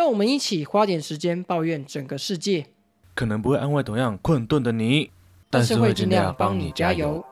让我们一起花点时间抱怨整个世界，可能不会安慰同样困顿的你，但是会尽量帮你加油。。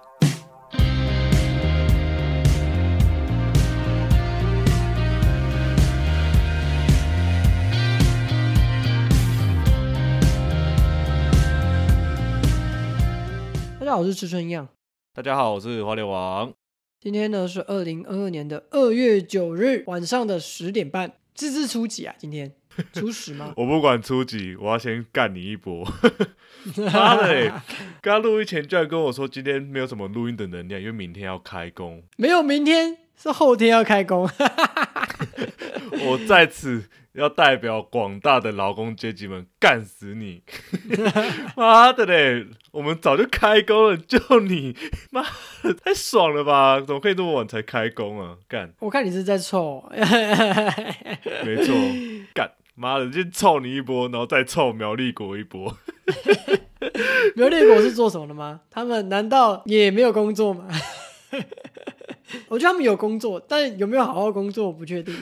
大家好，我是吃春样。大家好，我是花莲王。今天呢是二零二二年的二月九日晚上的十点半，这是初几啊？今天 初十吗？我不管初几，我要先干你一波。妈的嘞！刚刚录音前居然跟我说今天没有什么录音的能量，因为明天要开工。没有，明天是后天要开工。我在此要代表广大的劳工阶级们干死你！妈的嘞！我们早就开工了，就你妈的太爽了吧？怎么可以这么晚才开工啊？干！我看你是在臭，没错，干！妈的，就臭你一波，然后再臭苗栗国一波。苗栗国是做什么的吗？他们难道也没有工作吗？我觉得他们有工作，但有没有好好工作我不确定。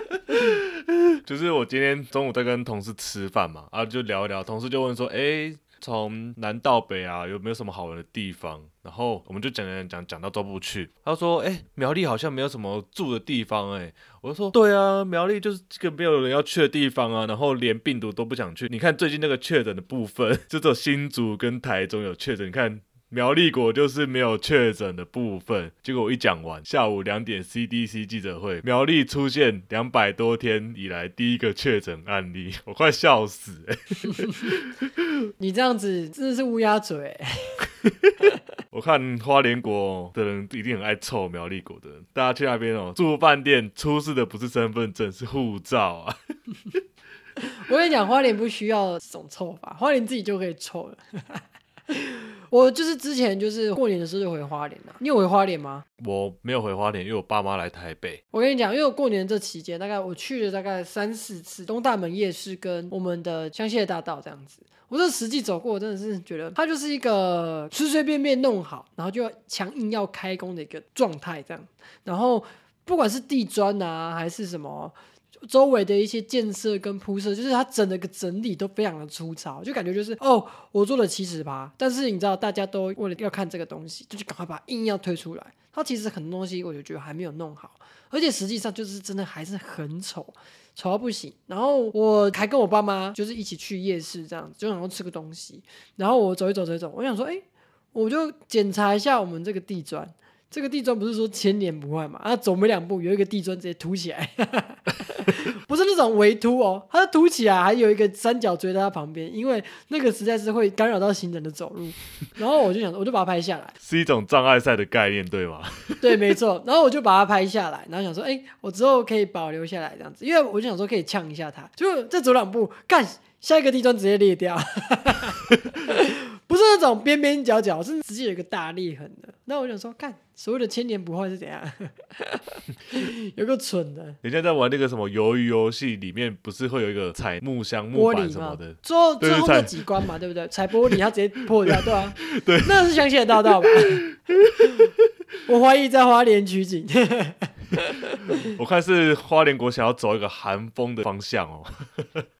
就是我今天中午在跟同事吃饭嘛，啊，就聊一聊，同事就问说，哎、从南到北啊，有没有什么好玩的地方？然后我们就讲讲讲讲到都不去。他说，哎、苗栗好像没有什么住的地方、哎，我就说，对啊，苗栗就是这个没有人要去的地方啊，然后连病毒都不想去。你看最近那个确诊的部分，就只有新竹跟台中有确诊，你看。苗栗国就是没有确诊的部分，结果我一讲完，下午两点 CDC 记者会，苗栗出现两百多天以来第一个确诊案例，我快笑死、欸！你这样子真的是乌鸦嘴。我看花莲国的人一定很爱臭苗栗国的人，大家去那边哦，住饭店出示的不是身份证，是护照啊！我跟你讲，花莲不需要这种臭法，花莲自己就可以臭了。我就是之前就是过年的时候就回花莲了、你有回花莲吗？我没有回花莲，因为我爸妈来台北。我跟你讲，因为我过年这期间，大概我去了大概三四次东大门夜市跟我们的香榭大道这样子。我这实际走过，真的是觉得它就是一个随随便便弄好，然后就要强硬要开工的一个状态这样。然后不管是地砖啊，还是什么。周围的一些建设跟铺设，就是它整的个整理都非常的粗糙，就感觉就是哦，我做了七十趴，但是你知道大家都为了要看这个东西，就去赶快把它硬要推出来。它其实很多东西我就觉得还没有弄好，而且实际上就是真的还是很丑，丑到不行。然后我还跟我爸妈就是一起去夜市这样子，就想要吃个东西。然后我走一走走一走，我想说，哎，我就检查一下我们这个地砖。这个地砖不是说千年不坏嘛？啊，走没两步有一个地砖直接凸起来，不是那种围凸哦，它凸起来还有一个三角锥在它旁边，因为那个实在是会干扰到行人的走路。然后我就想，我就把它拍下来，是一种障碍赛的概念，对吗？对，没错。然后我就把它拍下来，然后想说，哎，我之后可以保留下来这样子，因为我就想说可以呛一下它，就再走两步，干下一个地砖直接裂掉。边边角角，是直接有一个大裂痕的。那我想说，看所谓的千年不坏是怎样？有个蠢的人家在玩那个什么鱿鱼游戏，里面不是会有一个踩木箱、木板什么的？，最后最后那几关嘛，对不对？踩玻璃，它直接破掉，对啊，对，那是香榭大道吧？我怀疑在花莲取景。我看是花莲国想要走一个寒风的方向哦。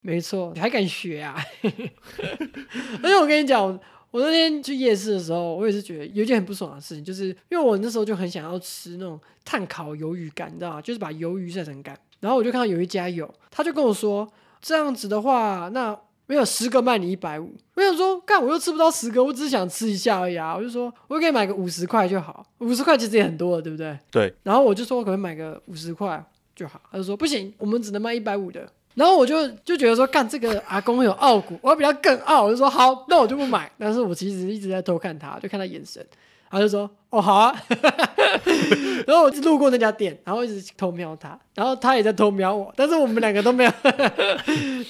没错，你还敢学啊？而且我跟你讲，我那天去夜市的时候，我也是觉得有一件很不爽的事情，就是因为我那时候就很想要吃那种碳烤鱿鱼干，你知道吗？就是把鱿鱼晒成干。然后我就看到有一家有，他就跟我说，这样子的话，那没有十个卖你一百五。我想说，干我又吃不到十个，我只是想吃一下而已啊。我就说，我可以买个五十块就好，五十块其实也很多了，对不对？对。然后我就说，我可能买个五十块就好。他就说不行，我们只能卖一百五的。然后我就就觉得说，干这个阿公有傲骨，我要比他更傲。我就说好，那我就不买。但是我其实一直在偷看他，就看他眼神。他就说哦好啊，然后我就路过那家店，然后一直偷瞄他，然后他也在偷瞄我，但是我们两个都没有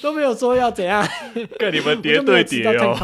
都没有说要怎样，跟你们我叠对叠哦。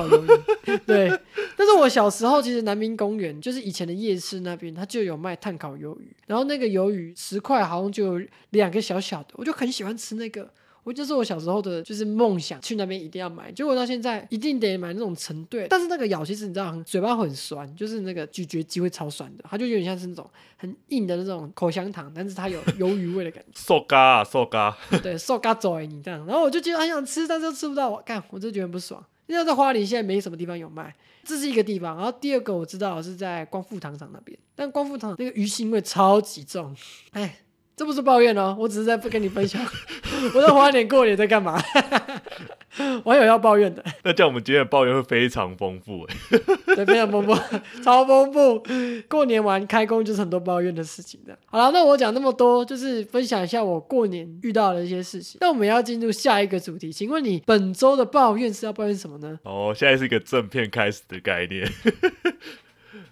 对，但是我小时候其实南明公园就是以前的夜市那边，它就有卖炭烤鱿鱼，然后那个鱿鱼十块好像就有两个小小的，我就很喜欢吃那个。我就是我小时候的，就是梦想，去那边一定要买。结果到现在一定得买那种成对，但是那个咬其实你知道，嘴巴很酸，就是那个咀嚼肌会超酸的，它就有点像是那种很硬的那种口香糖，但是它有鱿鱼味的感觉。瘦嘎啊，瘦嘎，对，瘦嘎走你这样，然后我就觉得很想吃，但是又吃不到，我干，我就觉得很不爽。因为在花莲现在没什么地方有卖，这是一个地方。然后第二个我知道是在光复糖厂那边，但光复糖那个鱼腥味超级重，哎。这不是抱怨哦，我只是在不跟你分享。我在花莲过年在干嘛？我有要抱怨的。那这样我们今天的抱怨会非常丰富哎。对，非常丰富，超丰富。过年完开工就是很多抱怨的事情的。好了，那我讲那么多，就是分享一下我过年遇到的一些事情。那我们要进入下一个主题，请问你本周的抱怨是要抱怨什么呢？哦，现在是一个正片开始的概念。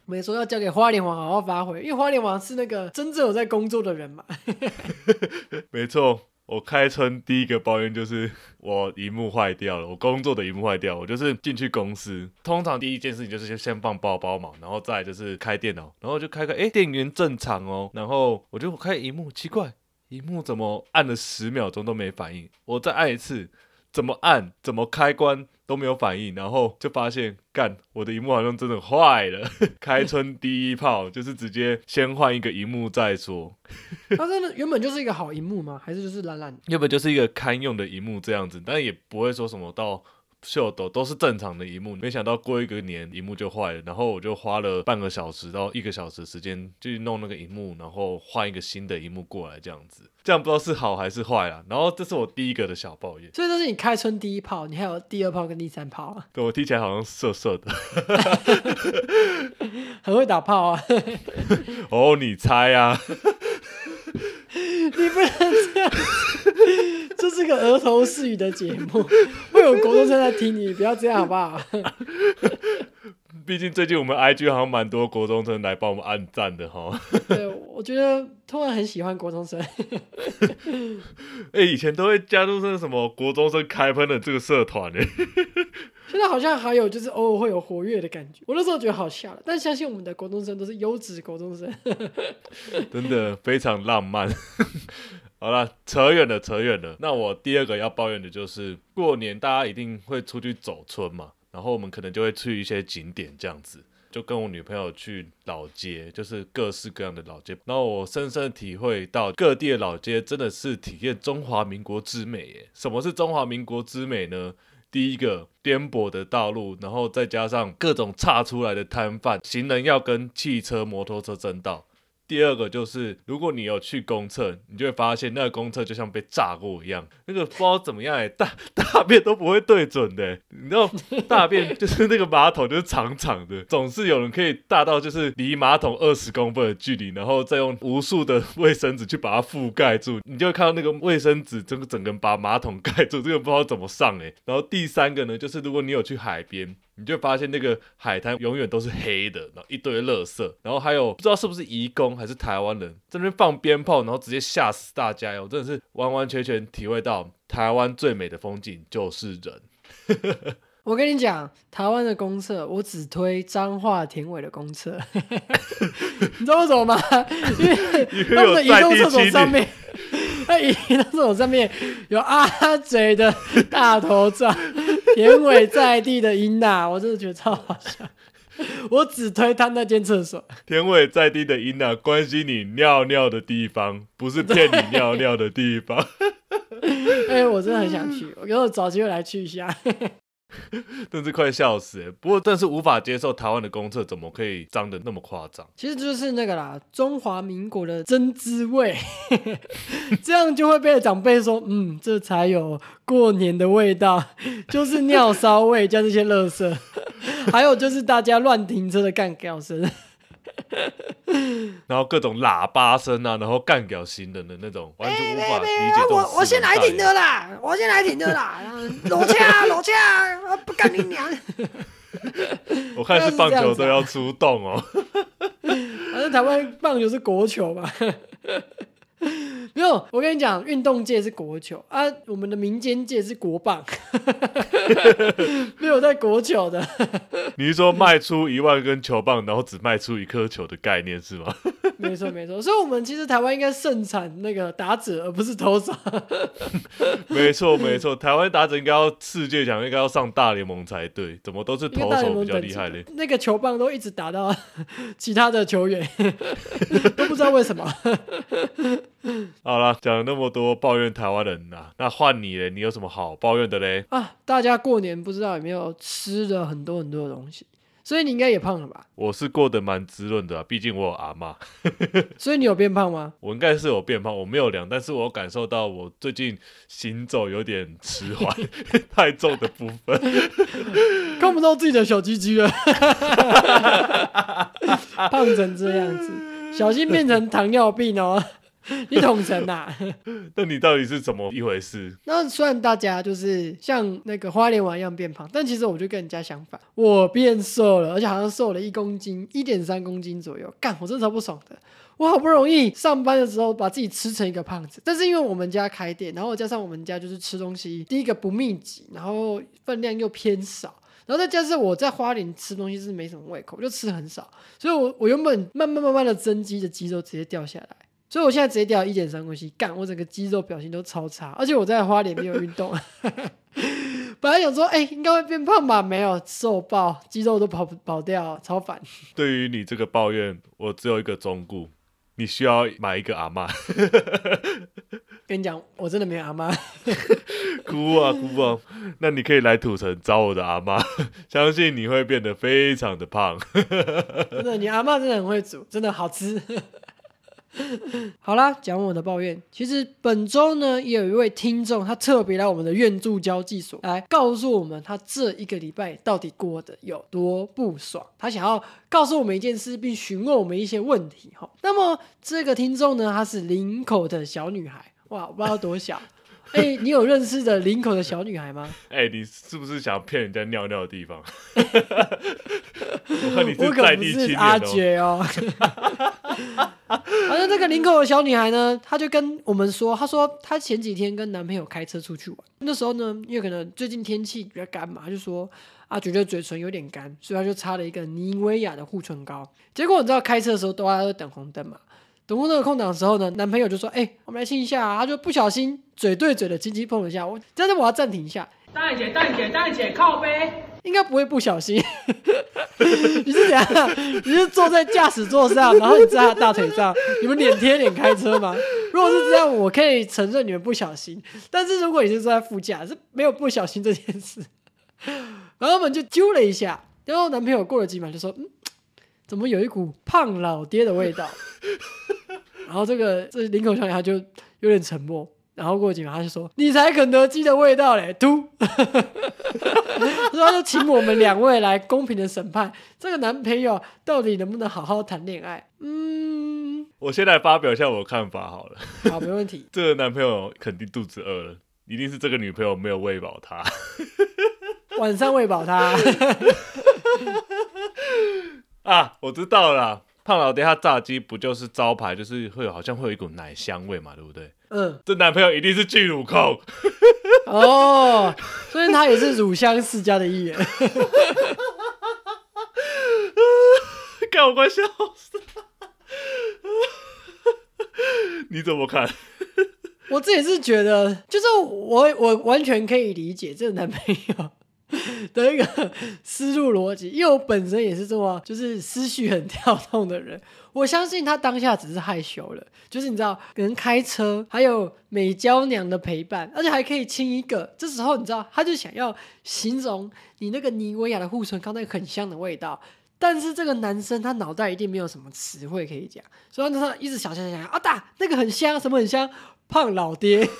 没说要交给花莲王好好发挥，因为花莲王是那个真正有在工作的人嘛。没错，我开春第一个抱怨就是我荧幕坏掉了，我工作的荧幕坏掉。我就是进去公司，通常第一件事情就是先先放包包嘛，然后再就是开电脑，然后就开开，哎，电源正常哦，然后我就开荧幕，奇怪，荧幕怎么按了十秒钟都没反应？我再按一次。怎么按，怎么开关都没有反应，然后就发现，干，我的荧幕好像真的坏了。开春第一炮就是直接先换一个荧幕再说。它真的原本就是一个好荧幕吗？还是就是烂烂？原本就是一个堪用的荧幕这样子，但也不会说什么到。秀逗都是正常的一幕，没想到过一个年一幕就坏了，然后我就花了半个小时到一个小时时间去弄那个荧幕，然后换一个新的一幕过来，这样子，这样不知道是好还是坏啦。然后这是我第一个的小抱怨，所以这是你开春第一炮，你还有第二炮跟第三炮啊？对我听起来好像色色的，很会打炮啊！哦，你猜啊？你不能这样，这是个儿童视语的节目，会有国中生在听你，不要这样好不好？毕竟最近我们 IG 好像蛮多国中生来帮我们按赞的哈。对，我觉得突然很喜欢国中生。哎，以前都会加入那什么国中生开喷的这个社团呢。现在好像还有就是偶尔会有活跃的感觉，我那时候觉得好笑了。但相信我们的国中生都是优质国中生，真的非常浪漫。好了，扯远了，扯远了。那我第二个要抱怨的就是过年大家一定会出去走村嘛。然后我们可能就会去一些景点，这样子，就跟我女朋友去老街，就是各式各样的老街。然后我深深体会到各地的老街真的是体验中华民国之美耶。什么是中华民国之美呢？第一个颠簸的道路，然后再加上各种岔出来的摊贩，行人要跟汽车、摩托车争道。第二个就是，如果你有去公厕，你就会发现那个公厕就像被炸过一样，那个不知道怎么样哎，大大便都不会对准的，你知道 大便就是那个马桶就是长长的，总是有人可以大到就是离马桶二十公分的距离，然后再用无数的卫生纸去把它覆盖住，你就会看到那个卫生纸整个整个把马桶盖住，这个不知道怎么上哎。然后第三个呢，就是如果你有去海边。你就发现那个海滩永远都是黑的，然后一堆垃圾，然后还有不知道是不是移工还是台湾人在那边放鞭炮，然后直接吓死大家哟！真的是完完全全体会到台湾最美的风景就是人。我跟你讲，台湾的公厕我只推彰化田尾的公厕，你知道为什么吗？因为 他们的移动厕所上面。那移动厕所上面有阿嘴的大头照，田尾在地的英娜，我真的觉得超好笑。我只推他那间厕所。田尾在地的英娜，关心你尿尿的地方，不是骗你尿尿的地方。哎，我真的很想去，我以后找机会来去一下。真是快笑死！不过，但是无法接受台湾的公厕怎么可以脏的那么夸张？其实就是那个啦，中华民国的真滋味，这样就会被长辈说，嗯，这才有过年的味道，就是尿骚味加这些垃圾，还有就是大家乱停车的干掉声。然后各种喇叭声啊，然后干掉新人的那种，完全无法理解。我我先来停的啦，我先来停的啦，裸枪裸枪，不干你娘！我看是棒球都要出动哦。反正台湾棒球是国球嘛。没有，我跟你讲，运动界是国球啊，我们的民间界是国棒，没有在国球的。你是说卖出一万根球棒，然后只卖出一颗球的概念是吗？没错没错，所以我们其实台湾应该盛产那个打者，而不是投手。没错没错，台湾打者应该要世界强，应该要上大联盟才对，怎么都是投手比较厉害嘞？那个球棒都一直打到其他的球员，都不知道为什么。好了，讲了那么多抱怨台湾人呐，那换你嘞，你有什么好抱怨的嘞？啊，大家过年不知道有没有吃的很多很多的东西，所以你应该也胖了吧？我是过得蛮滋润的、啊，毕竟我有阿妈，所以你有变胖吗？我应该是有变胖，我没有量，但是我感受到我最近行走有点迟缓，太重的部分，看不到自己的小鸡鸡了，胖成这样子，小心变成糖尿病哦。你统称呐？那你到底是怎么一回事？那虽然大家就是像那个花莲王一样变胖，但其实我就跟人家相反，我变瘦了，而且好像瘦了一公斤，一点三公斤左右。干，我真的超不爽的。我好不容易上班的时候把自己吃成一个胖子，但是因为我们家开店，然后加上我们家就是吃东西，第一个不密集，然后分量又偏少，然后再加上我在花莲吃东西是没什么胃口，就吃很少，所以我我原本慢慢慢慢的增肌的肌肉直接掉下来。所以我现在直接掉一点三公斤，干我整个肌肉表现都超差，而且我在花莲没有运动。本来想说，哎，应该会变胖吧？没有，瘦爆，肌肉都跑跑掉，超烦。对于你这个抱怨，我只有一个忠告：你需要买一个阿妈。跟你讲，我真的没有阿妈。哭啊哭啊！那你可以来土城找我的阿妈，相信你会变得非常的胖。真的，你阿妈真的很会煮，真的好吃。好啦，讲我的抱怨。其实本周呢，也有一位听众，他特别来我们的院助交际所来告诉我们，他这一个礼拜到底过得有多不爽。他想要告诉我们一件事，并询问我们一些问题。哈，那么这个听众呢，她是林口的小女孩。哇，我不知道多小。哎，你有认识的林口的小女孩吗？哎，你是不是想骗人家尿尿的地方？我我可不是阿杰哦。反正这个林口的小女孩呢，她就跟我们说，她说她前几天跟男朋友开车出去玩，那时候呢，因为可能最近天气比较干嘛，就说啊觉得嘴唇有点干，所以她就擦了一个妮维雅的护唇膏。结果你知道开车的时候都要等红灯嘛？等红灯的空档的时候呢，男朋友就说：“哎，我们来亲一下。”啊。”她就不小心嘴对嘴的轻轻碰了一下。我，但是我要暂停一下。大姐，大姐，大姐，靠背。应该不会不小心。你是怎样？你是坐在驾驶座上，然后你在他大腿上，你们脸贴脸开车吗？如果是这样，我可以承认你们不小心。但是如果你是坐在副驾，是没有不小心这件事。然后我们就揪了一下，然后男朋友过了几秒就说：“嗯。”怎么有一股胖老爹的味道？然后这个这林口小女孩就有点沉默，然后过几秒他就说：“你才肯德基的味道嘞！” 嘟，然后就请我们两位来公平的审判这个男朋友到底能不能好好谈恋爱。嗯，我先来发表一下我的看法好了。好，没问题。这个男朋友肯定肚子饿了，一定是这个女朋友没有喂饱他。晚上喂饱他。啊，我知道了，胖老爹他炸鸡不就是招牌，就是会有好像会有一股奶香味嘛，对不对？嗯，这男朋友一定是巨乳控 哦，所以他也是乳香世家的一员。看我快笑死了，你怎么看？我自己是觉得，就是我我完全可以理解这个男朋友。的一个思路逻辑，因为我本身也是这么就是思绪很跳动的人，我相信他当下只是害羞了，就是你知道，可能开车还有美娇娘的陪伴，而且还可以亲一个，这时候你知道，他就想要形容你那个妮维雅的护唇膏那个很香的味道，但是这个男生他脑袋一定没有什么词汇可以讲，所以他一直想想想想啊，大那个很香，什么很香，胖老爹。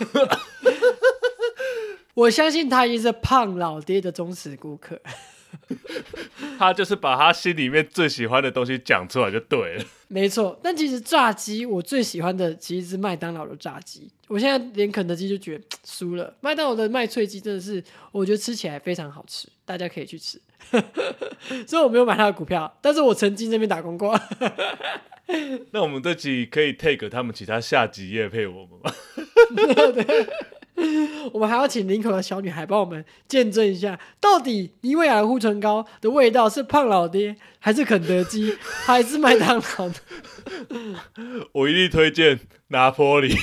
我相信他已经是胖老爹的忠实顾客。他就是把他心里面最喜欢的东西讲出来就对了。没错，但其实炸鸡我最喜欢的其实是麦当劳的炸鸡。我现在连肯德基就觉得输了，麦当劳的麦脆鸡真的是我觉得吃起来非常好吃，大家可以去吃。所以我没有买他的股票，但是我曾经那边打工过。那我们这集可以 take 他们其他下集夜配我们吗？我们还要请林口的小女孩帮我们见证一下，到底妮维雅护唇膏的味道是胖老爹，还是肯德基，还是麦当劳的？我一律推荐拿坡里。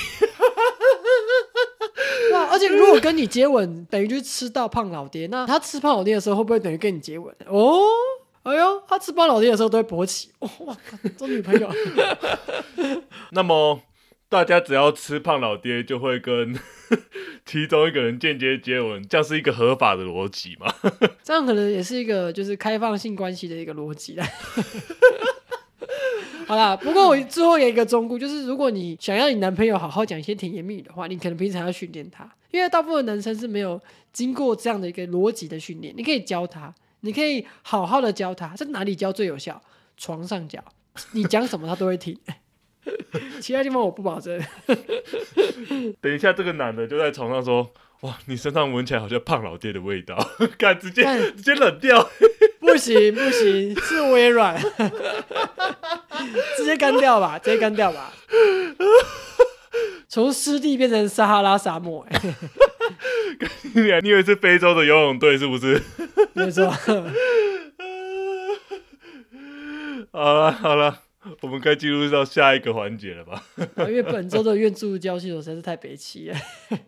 哇！而且如果跟你接吻，等于就是吃到胖老爹，那他吃胖老爹的时候，会不会等于跟你接吻？哦，哎呦，他吃胖老爹的时候都会勃起。哦，哇，做女朋友。那么大家只要吃胖老爹，就会跟 其中一个人间接接吻，这样是一个合法的逻辑吗？这样可能也是一个就是开放性关系的一个逻辑啦。好啦，不过我最后有一个忠告，就是如果你想要你男朋友好好讲一些甜言蜜语的话，你可能平常要训练他，因为大部分男生是没有经过这样的一个逻辑的训练。你可以教他，你可以好好的教他，在哪里教最有效？床上教，你讲什么他都会听。其他地方我不保证。等一下，这个男的就在床上说：“哇，你身上闻起来好像胖老爹的味道。”看，直接直接冷掉。不行不行，是微软，直接干掉吧，直接干掉吧。从湿地变成撒哈拉沙漠，哎，你以为是非洲的游泳队是不是？没错。好了好了，我们该进入到下一个环节了吧？因为本周的愿助教系统实在是太悲戚了。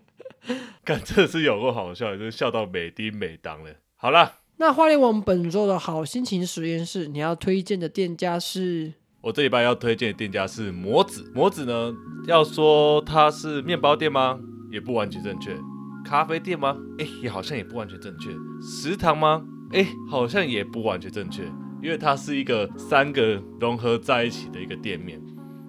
看这是有够好笑，就是笑到美丁美当了。好了。那花莲王本周的好心情实验室，你要推荐的店家是？我这礼拜要推荐的店家是魔子。魔子呢，要说它是面包店吗？也不完全正确。咖啡店吗？哎，也好像也不完全正确。食堂吗？哎，好像也不完全正确，因为它是一个三个融合在一起的一个店面。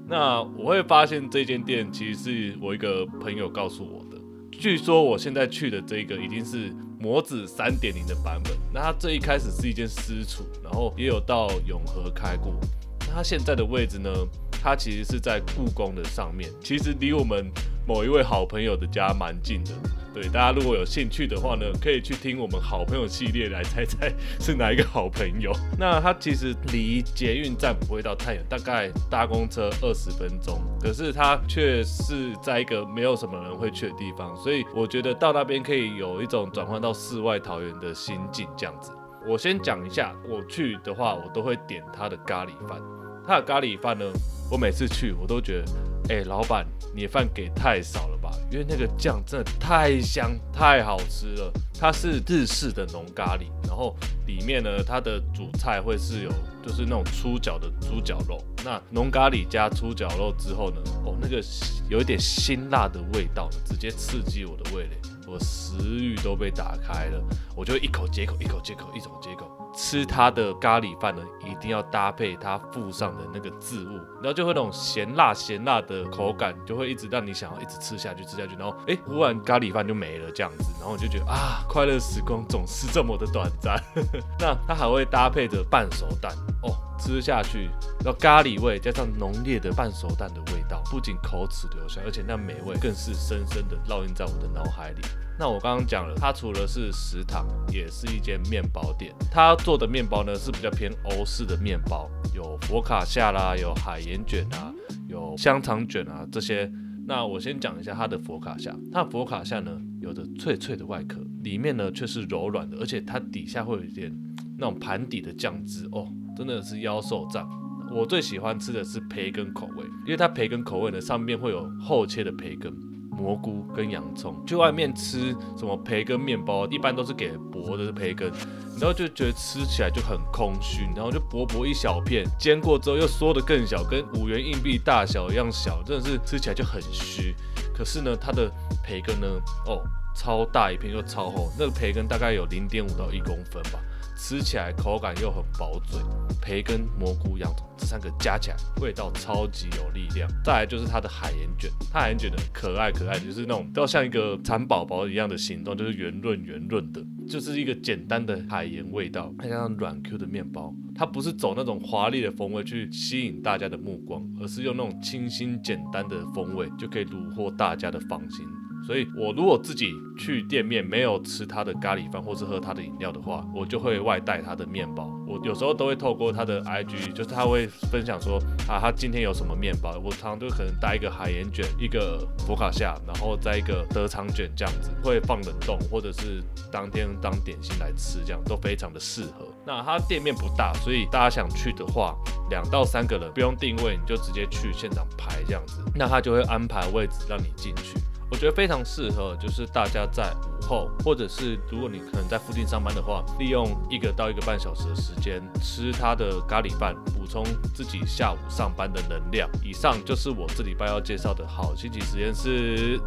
那我会发现这间店其实是我一个朋友告诉我的。据说我现在去的这个已经是。模子三点零的版本，那它这一开始是一间私厨，然后也有到永和开过。那它现在的位置呢？它其实是在故宫的上面，其实离我们某一位好朋友的家蛮近的。对，大家如果有兴趣的话呢，可以去听我们好朋友系列来猜猜 是哪一个好朋友。那它其实离捷运站不会到太远，大概搭公车二十分钟。可是它却是在一个没有什么人会去的地方，所以我觉得到那边可以有一种转换到世外桃源的心境这样子。我先讲一下，我去的话，我都会点它的咖喱饭。它的咖喱饭呢，我每次去我都觉得，哎，老板，你的饭给太少了吧？因为那个酱真的太香、太好吃了。它是日式的浓咖喱，然后里面呢，它的主菜会是有就是那种粗脚的猪脚肉。那浓咖喱加猪脚肉之后呢，哦，那个有一点辛辣的味道，直接刺激我的味蕾，我食欲都被打开了，我就一口接口，一口接口，一口接口。吃它的咖喱饭呢，一定要搭配它附上的那个渍物，然后就会那种咸辣咸辣的口感，就会一直让你想要一直吃下去吃下去，然后哎，忽然咖喱饭就没了这样子，然后我就觉得啊，快乐时光总是这么的短暂。那它还会搭配着半熟蛋哦，吃下去，然后咖喱味加上浓烈的半熟蛋的味道，不仅口齿留香，而且那美味更是深深的烙印在我的脑海里。那我刚刚讲了，它除了是食堂，也是一间面包店。它做的面包呢是比较偏欧式的面包，有佛卡夏啦，有海盐卷啊，有香肠卷啊这些。那我先讲一下它的佛卡夏。它的佛卡夏呢，有着脆脆的外壳，里面呢却是柔软的，而且它底下会有一点那种盘底的酱汁哦，真的是妖兽赞。我最喜欢吃的是培根口味，因为它培根口味呢上面会有厚切的培根。蘑菇跟洋葱，去外面吃什么培根面包，一般都是给薄的培根，然后就觉得吃起来就很空虚，然后就薄薄一小片，煎过之后又缩得更小，跟五元硬币大小一样小，真的是吃起来就很虚。可是呢，它的培根呢，哦。超大一片又超厚，那个培根大概有零点五到一公分吧。吃起来口感又很薄嘴，培根、蘑菇、洋葱这三个加起来味道超级有力量。再来就是它的海盐卷，它海盐卷的可爱可爱，就是那种都像一个蚕宝宝一样的形状，就是圆润圆润的，就是一个简单的海盐味道，再加上软 Q 的面包，它不是走那种华丽的风味去吸引大家的目光，而是用那种清新简单的风味就可以虏获大家的芳心。所以，我如果自己去店面没有吃他的咖喱饭，或是喝他的饮料的话，我就会外带他的面包。我有时候都会透过他的 IG，就是他会分享说啊，他今天有什么面包。我常常就可能带一个海盐卷，一个佛卡夏，然后再一个德肠卷这样子，会放冷冻，或者是当天当点心来吃，这样都非常的适合。那他店面不大，所以大家想去的话，两到三个人不用定位，你就直接去现场排这样子，那他就会安排位置让你进去。我觉得非常适合，就是大家在午后，或者是如果你可能在附近上班的话，利用一个到一个半小时的时间吃它的咖喱饭，补充自己下午上班的能量。以上就是我这礼拜要介绍的好心情实验室。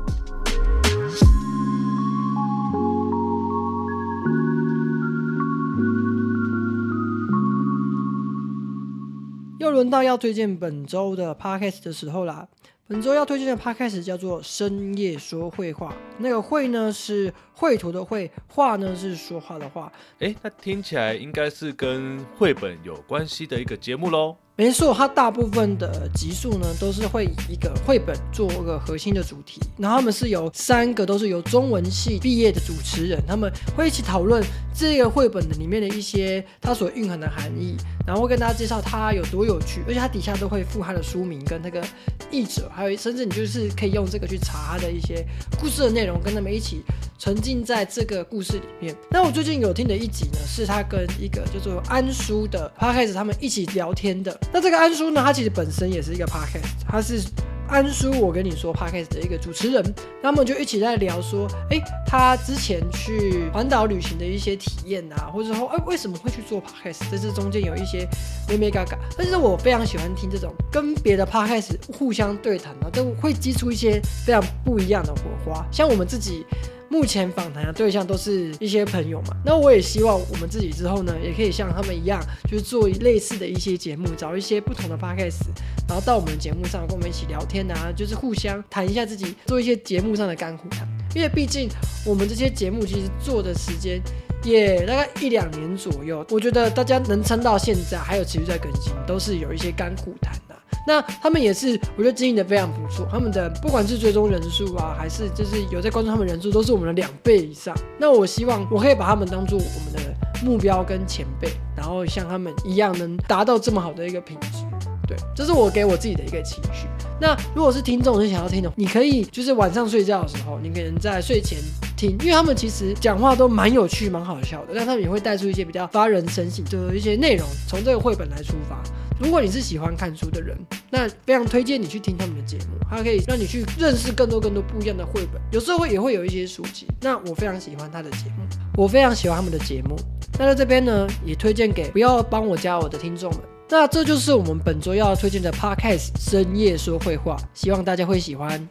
又轮到要推荐本周的 podcast 的时候啦。本周要推荐的 podcast 叫做《深夜说绘画》，那个“绘”呢是绘图的“绘”，画呢是说话的“画”。诶，那听起来应该是跟绘本有关系的一个节目喽。没错，它大部分的集数呢都是会以一个绘本做个核心的主题，然后他们是由三个都是由中文系毕业的主持人，他们会一起讨论这个绘本的里面的一些它所蕴含的含义，然后会跟大家介绍它有多有趣，而且它底下都会附它的书名跟那个译者，还有甚至你就是可以用这个去查它的一些故事的内容，跟他们一起沉浸在这个故事里面。那我最近有听的一集呢，是他跟一个叫做安叔的 p 开始他们一起聊天的。那这个安叔呢，他其实本身也是一个 podcast，他是安叔，我跟你说 podcast 的一个主持人，他们就一起在聊说，哎，他之前去环岛旅行的一些体验啊，或者说，哎，为什么会去做 podcast？这是中间有一些咩咩嘎嘎，但是我非常喜欢听这种跟别的 podcast 互相对谈啊，都会激出一些非常不一样的火花，像我们自己。目前访谈的对象都是一些朋友嘛，那我也希望我们自己之后呢，也可以像他们一样，就是做类似的一些节目，找一些不同的 podcast，然后到我们节目上跟我们一起聊天啊，就是互相谈一下自己做一些节目上的干货谈，因为毕竟我们这些节目其实做的时间也大概一两年左右，我觉得大家能撑到现在还有持续在更新，都是有一些干苦谈。那他们也是，我觉得经营的非常不错。他们的不管是追踪人数啊，还是就是有在关注他们人数，都是我们的两倍以上。那我希望我可以把他们当做我们的目标跟前辈，然后像他们一样，能达到这么好的一个品质。对，这是我给我自己的一个期许。那如果是听众你想要听的，你可以就是晚上睡觉的时候，你可能在睡前听，因为他们其实讲话都蛮有趣、蛮好笑的，但他们也会带出一些比较发人深省的一些内容，从这个绘本来出发。如果你是喜欢看书的人，那非常推荐你去听他们的节目，它可以让你去认识更多更多不一样的绘本。有时候会也会有一些书籍。那我非常喜欢他的节目，我非常喜欢他们的节目。那在这边呢，也推荐给不要帮我加我的听众们。那这就是我们本周要推荐的 Podcast《深夜说会话》，希望大家会喜欢。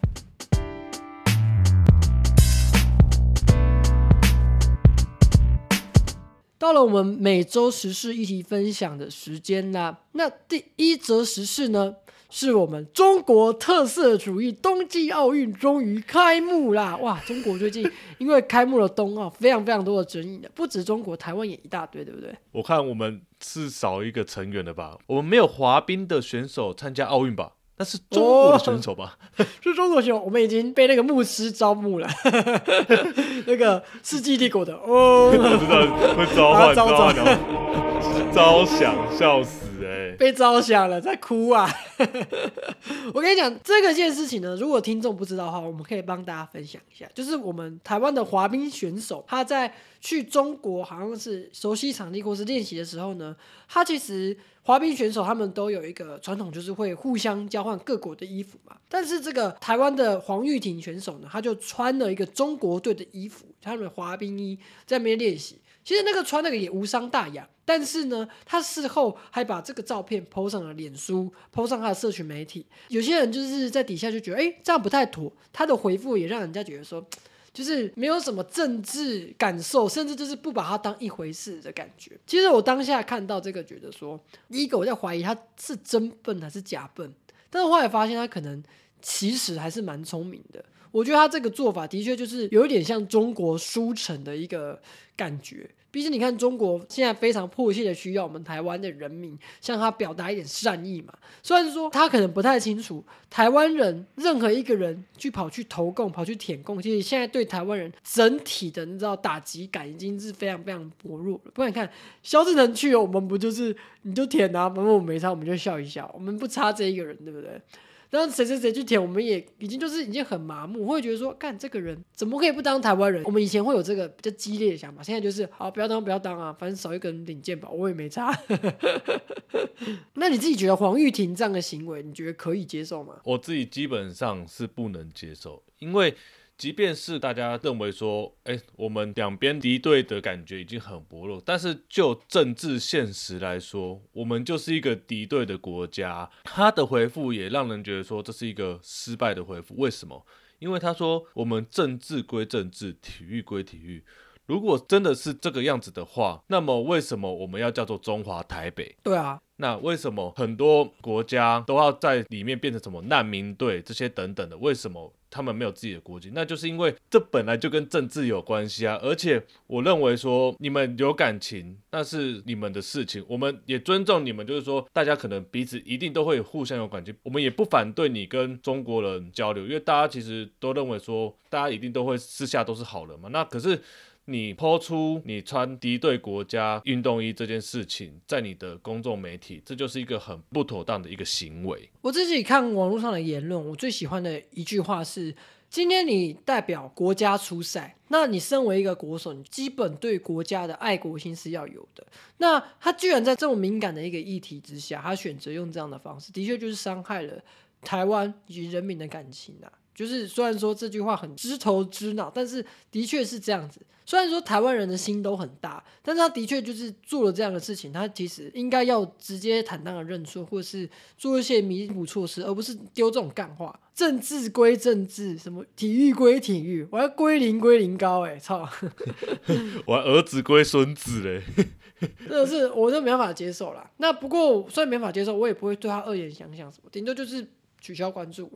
到了我们每周时事议题分享的时间啦。那第一则时事呢，是我们中国特色主义冬季奥运终于开幕啦！哇，中国最近因为开幕了冬奥，非常非常多的争议的，不止中国，台湾也一大堆，对不对？我看我们是少一个成员的吧？我们没有滑冰的选手参加奥运吧？那是中国的选手吧？是中国选手，我们已经被那个牧师招募了。那个世纪帝国的哦，我知道会召唤，召唤，招响，笑死哎！被招响了，在哭啊！我跟你讲，这个件事情呢，如果听众不知道的话，我们可以帮大家分享一下。就是我们台湾的滑冰选手，他在去中国好像是熟悉场地或是练习的时候呢，他其实。滑冰选手他们都有一个传统，就是会互相交换各国的衣服嘛。但是这个台湾的黄玉婷选手呢，他就穿了一个中国队的衣服，他们滑冰衣在那边练习。其实那个穿那个也无伤大雅，但是呢，他事后还把这个照片 PO 上了脸书，PO 上他的社群媒体。有些人就是在底下就觉得，哎，这样不太妥。他的回复也让人家觉得说。就是没有什么政治感受，甚至就是不把它当一回事的感觉。其实我当下看到这个，觉得说，第一个我在怀疑他是真笨还是假笨，但是后来发现他可能其实还是蛮聪明的。我觉得他这个做法的确就是有一点像中国书城的一个感觉。毕竟你看，中国现在非常迫切的需要我们台湾的人民向他表达一点善意嘛。虽然说他可能不太清楚，台湾人任何一个人去跑去投共、跑去舔共，其实现在对台湾人整体的你知道打击感已经是非常非常薄弱了。不然你看肖志成去了，我们不就是你就舔啊，反正我们没差，我们就笑一笑，我们不差这一个人，对不对？然后谁谁谁去舔，我们也已经就是已经很麻木，会觉得说，干这个人怎么可以不当台湾人？我们以前会有这个比较激烈的想法，现在就是好不要当不要当啊，反正少一个人领鉴吧，我也没差。那你自己觉得黄玉婷这样的行为，你觉得可以接受吗？我自己基本上是不能接受，因为。即便是大家认为说，哎，我们两边敌对的感觉已经很薄弱，但是就政治现实来说，我们就是一个敌对的国家。他的回复也让人觉得说，这是一个失败的回复。为什么？因为他说，我们政治归政治，体育归体育。如果真的是这个样子的话，那么为什么我们要叫做中华台北？对啊。那为什么很多国家都要在里面变成什么难民队这些等等的？为什么他们没有自己的国籍？那就是因为这本来就跟政治有关系啊！而且我认为说你们有感情，那是你们的事情，我们也尊重你们。就是说，大家可能彼此一定都会互相有感情，我们也不反对你跟中国人交流，因为大家其实都认为说，大家一定都会私下都是好人嘛。那可是。你抛出你穿敌对国家运动衣这件事情，在你的公众媒体，这就是一个很不妥当的一个行为。我自己看网络上的言论，我最喜欢的一句话是：今天你代表国家出赛，那你身为一个国手，你基本对国家的爱国心是要有的。那他居然在这么敏感的一个议题之下，他选择用这样的方式，的确就是伤害了台湾以及人民的感情啊。就是虽然说这句话很知头知脑，但是的确是这样子。虽然说台湾人的心都很大，但是他的确就是做了这样的事情，他其实应该要直接坦荡的认错，或者是做一些弥补措施，而不是丢这种干话。政治归政治，什么体育归体育，我要归零归零高，哎，操！我儿子归孙子嘞，真的是我都没办法接受啦。那不过虽然没法接受，我也不会对他恶言相向什么，顶多就是。取消关注，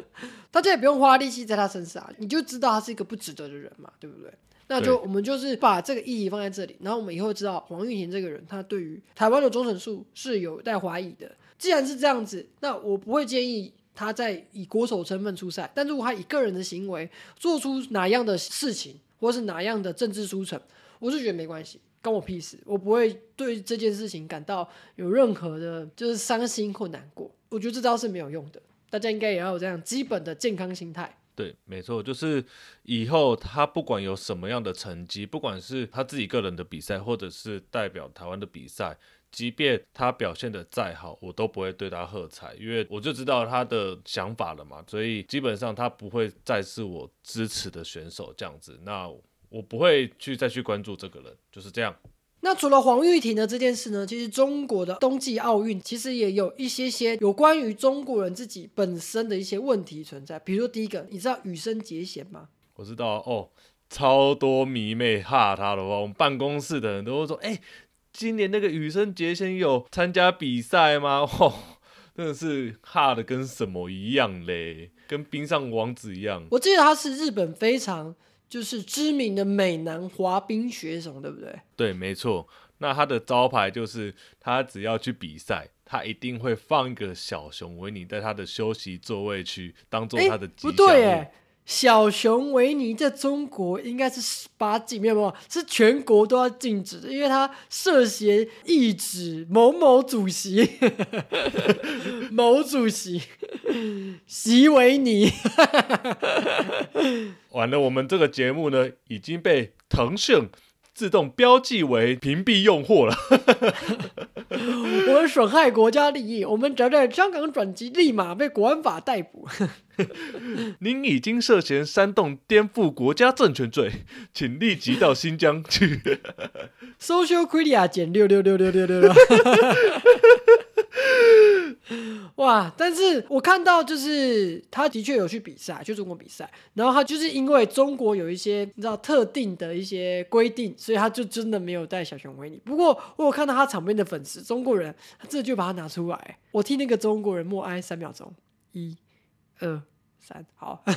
大家也不用花力气在他身上，你就知道他是一个不值得的人嘛，对不对？那就我们就是把这个意义放在这里，然后我们以后知道黄玉婷这个人，他对于台湾的忠诚度是有待怀疑的。既然是这样子，那我不会建议他在以国手身份出赛，但如果他以个人的行为做出哪样的事情，或是哪样的政治书成，我是觉得没关系，关我屁事，我不会对这件事情感到有任何的，就是伤心或难过。我觉得这招是没有用的，大家应该也要有这样基本的健康心态。对，没错，就是以后他不管有什么样的成绩，不管是他自己个人的比赛，或者是代表台湾的比赛，即便他表现的再好，我都不会对他喝彩，因为我就知道他的想法了嘛。所以基本上他不会再是我支持的选手这样子，那我不会去再去关注这个人，就是这样。那除了黄玉婷的这件事呢？其实中国的冬季奥运其实也有一些些有关于中国人自己本身的一些问题存在。比如说第一个，你知道羽生结弦吗？我知道哦，超多迷妹哈他的话，我们办公室的人都会说：“哎，今年那个羽生结弦有参加比赛吗？” 哦，真的是哈的跟什么一样嘞，跟冰上王子一样。我记得他是日本非常。就是知名的美男滑冰选手，对不对？对，没错。那他的招牌就是，他只要去比赛，他一定会放一个小熊维尼在他的休息座位区，当做他的吉祥物。不对，哎，小熊维尼在中国应该是十八禁，没有没有，是全国都要禁止的，因为他涉嫌抑制某某主席，某主席。席维尼，完了，我们这个节目呢已经被腾讯自动标记为屏蔽用户了。我们损害国家利益，我们只要在香港转机，立马被国安法逮捕。您已经涉嫌煽动颠覆国家政权罪，请立即到新疆去。Social Media 减六六六六六六六。哇！但是我看到就是他的确有去比赛，去中国比赛，然后他就是因为中国有一些你知道特定的一些规定，所以他就真的没有带小熊维尼。不过我有看到他场边的粉丝中国人，他这就把它拿出来，我替那个中国人默哀三秒钟，一、二、三，好。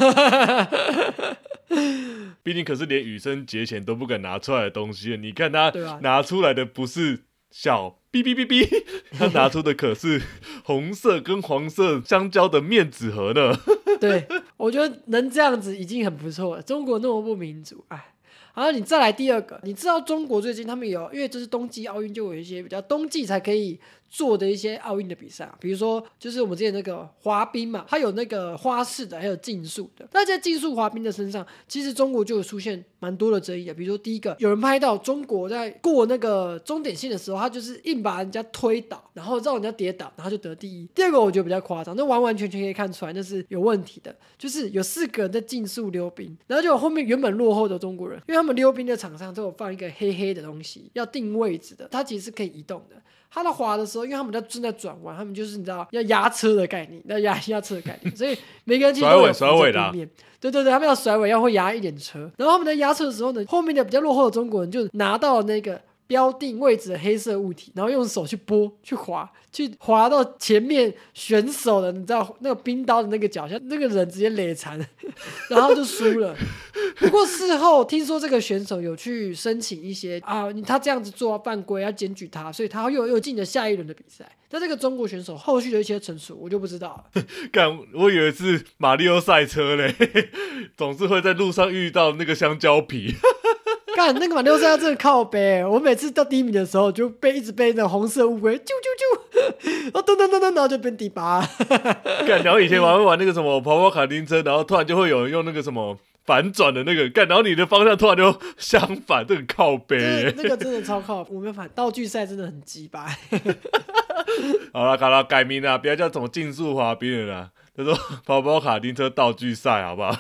毕竟可是连羽生节前都不敢拿出来的东西，你看他拿出来的不是小哔哔哔哔，他拿出的可是红色跟黄色相交的面纸盒呢。对，我觉得能这样子已经很不错了。中国那么不民主，哎。然后你再来第二个，你知道中国最近他们有，因为这是冬季奥运，就有一些比较冬季才可以做的一些奥运的比赛啊，比如说就是我们之前那个滑冰嘛，它有那个花式的，还有竞速的。那在竞速滑冰的身上，其实中国就有出现蛮多的争议的，比如说第一个，有人拍到中国在过那个终点线的时候，他就是硬把人家推倒，然后让人家跌倒，然后就得第一。第二个我觉得比较夸张，那完完全全可以看出来那是有问题的，就是有四个人在竞速溜冰，然后就后面原本落后的中国人，因为他们溜冰的场上都有放一个黑黑的东西，要定位置的，它其实是可以移动的。他在滑的时候，因为他们在正在转弯，他们就是你知道要压车的概念，要压压车的概念，所以每个人其实都有甩尾甩尾的。对对对，他们要甩尾，要会压一点车。然后他们在压车的时候呢，后面的比较落后的中国人就拿到了那个标定位置的黑色物体，然后用手去拨、去滑、去滑到前面选手的，你知道那个冰刀的那个脚下，那个人直接累残，然后就输了。不过事后听说这个选手有去申请一些啊，他这样子做犯规，要检举他，所以他又又进了下一轮的比赛。但这个中国选手后续的一些成熟，我就不知道了。干，我以为是马里奥赛车嘞，总是会在路上遇到那个香蕉皮。干那个马六赛真的靠背，我每次到第一名的时候就被一直被那种红色乌龟啾啾啾，然后噔噔噔噔，然后就变第八。干，然后以前玩不玩那个什么跑跑卡丁车，然后突然就会有人用那个什么反转的那个干，然后你的方向突然就相反，这个靠背那个真的超靠，我们反道具赛真的很鸡巴。好了，好了，改名了，不要叫什么竞速滑冰了啦，叫做跑跑卡丁车道具赛，好不好？